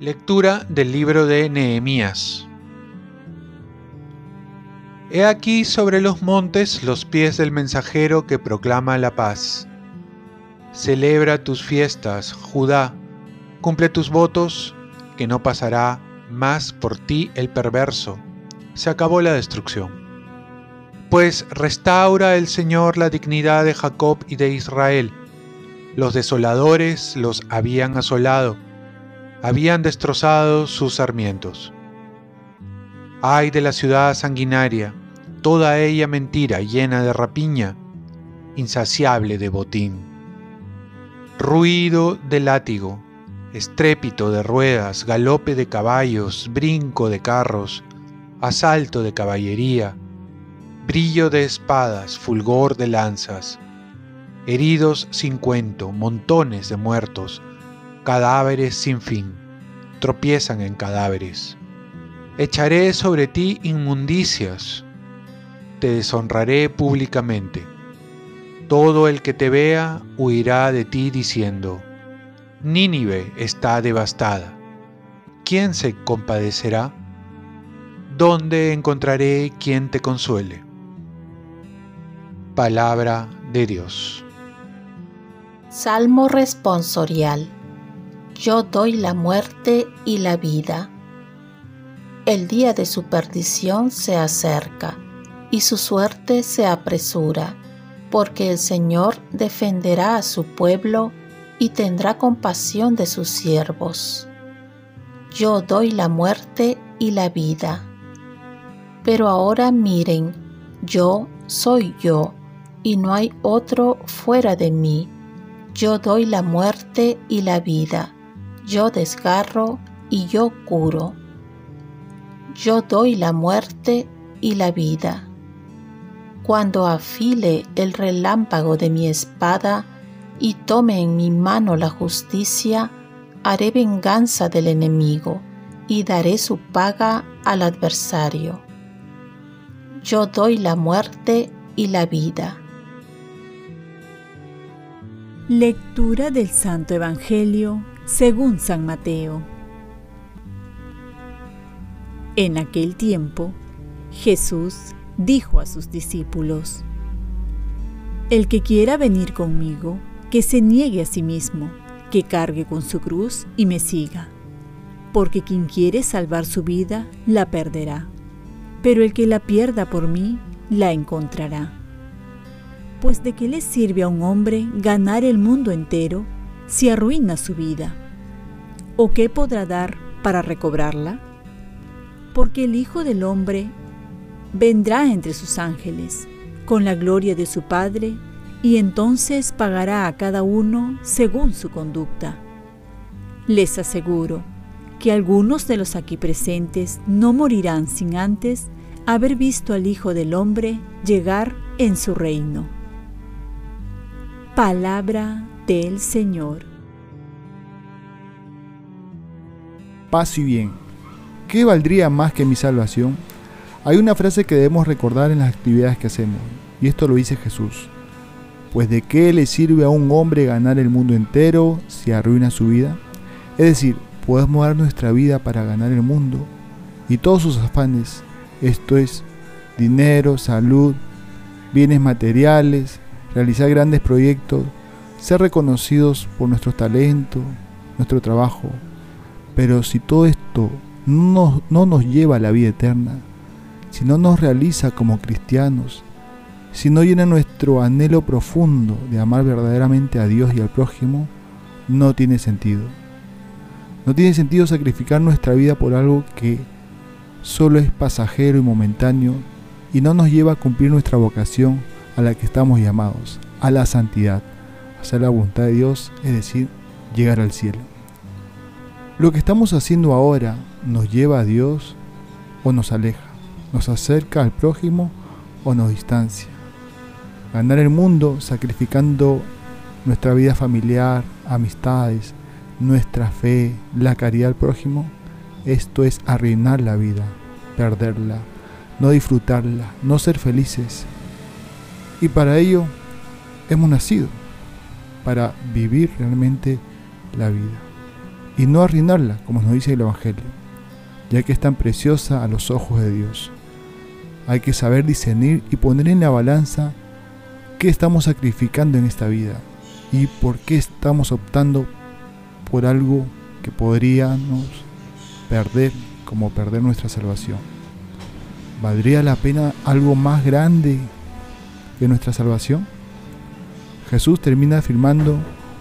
Lectura del libro de Nehemías. He aquí sobre los montes los pies del mensajero que proclama la paz. Celebra tus fiestas, Judá, cumple tus votos, que no pasará más por ti el perverso. Se acabó la destrucción. Pues restaura el Señor la dignidad de Jacob y de Israel. Los desoladores los habían asolado habían destrozado sus sarmientos. Ay de la ciudad sanguinaria, toda ella mentira, llena de rapiña, insaciable de botín. Ruido de látigo, estrépito de ruedas, galope de caballos, brinco de carros, asalto de caballería, brillo de espadas, fulgor de lanzas, heridos sin cuento, montones de muertos, cadáveres sin fin, tropiezan en cadáveres. Echaré sobre ti inmundicias, te deshonraré públicamente. Todo el que te vea huirá de ti diciendo, Nínive está devastada. ¿Quién se compadecerá? ¿Dónde encontraré quien te consuele? Palabra de Dios. Salmo responsorial yo doy la muerte y la vida. El día de su perdición se acerca y su suerte se apresura, porque el Señor defenderá a su pueblo y tendrá compasión de sus siervos. Yo doy la muerte y la vida. Pero ahora miren, yo soy yo, y no hay otro fuera de mí. Yo doy la muerte y la vida yo desgarro y yo curo. Yo doy la muerte y la vida. Cuando afile el relámpago de mi espada y tome en mi mano la justicia, haré venganza del enemigo y daré su paga al adversario. Yo doy la muerte y la vida. Lectura del Santo Evangelio según San Mateo. En aquel tiempo, Jesús dijo a sus discípulos, El que quiera venir conmigo, que se niegue a sí mismo, que cargue con su cruz y me siga, porque quien quiere salvar su vida, la perderá, pero el que la pierda por mí, la encontrará. Pues de qué le sirve a un hombre ganar el mundo entero si arruina su vida? ¿O qué podrá dar para recobrarla? Porque el Hijo del Hombre vendrá entre sus ángeles, con la gloria de su Padre, y entonces pagará a cada uno según su conducta. Les aseguro que algunos de los aquí presentes no morirán sin antes haber visto al Hijo del Hombre llegar en su reino. Palabra del Señor. Paz y bien. ¿Qué valdría más que mi salvación? Hay una frase que debemos recordar en las actividades que hacemos, y esto lo dice Jesús. Pues de qué le sirve a un hombre ganar el mundo entero si arruina su vida? Es decir, podemos dar nuestra vida para ganar el mundo y todos sus afanes, esto es, dinero, salud, bienes materiales, realizar grandes proyectos, ser reconocidos por nuestro talento, nuestro trabajo. Pero si todo esto no, no nos lleva a la vida eterna, si no nos realiza como cristianos, si no llena nuestro anhelo profundo de amar verdaderamente a Dios y al prójimo, no tiene sentido. No tiene sentido sacrificar nuestra vida por algo que solo es pasajero y momentáneo y no nos lleva a cumplir nuestra vocación a la que estamos llamados, a la santidad hacer la voluntad de Dios, es decir, llegar al cielo. Lo que estamos haciendo ahora nos lleva a Dios o nos aleja, nos acerca al prójimo o nos distancia. Ganar el mundo sacrificando nuestra vida familiar, amistades, nuestra fe, la caridad al prójimo, esto es arruinar la vida, perderla, no disfrutarla, no ser felices. Y para ello hemos nacido, para vivir realmente la vida y no arruinarla, como nos dice el Evangelio, ya que es tan preciosa a los ojos de Dios. Hay que saber discernir y poner en la balanza qué estamos sacrificando en esta vida y por qué estamos optando por algo que podríamos perder, como perder nuestra salvación. ¿Valdría la pena algo más grande que nuestra salvación? Jesús termina afirmando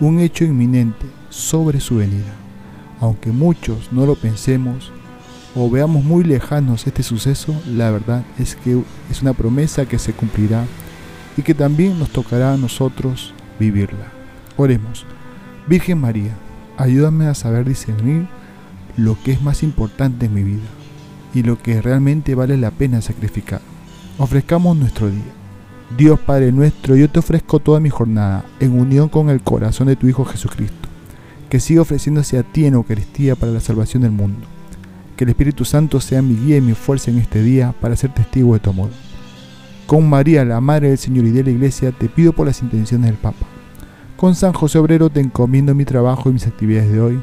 un hecho inminente sobre su venida. Aunque muchos no lo pensemos o veamos muy lejanos este suceso, la verdad es que es una promesa que se cumplirá y que también nos tocará a nosotros vivirla. Oremos. Virgen María, ayúdame a saber discernir lo que es más importante en mi vida y lo que realmente vale la pena sacrificar. Ofrezcamos nuestro día. Dios Padre nuestro, yo te ofrezco toda mi jornada en unión con el corazón de tu Hijo Jesucristo, que siga ofreciéndose a ti en Eucaristía para la salvación del mundo. Que el Espíritu Santo sea mi guía y mi fuerza en este día para ser testigo de tu amor. Con María, la Madre del Señor y de la Iglesia, te pido por las intenciones del Papa. Con San José Obrero te encomiendo mi trabajo y mis actividades de hoy,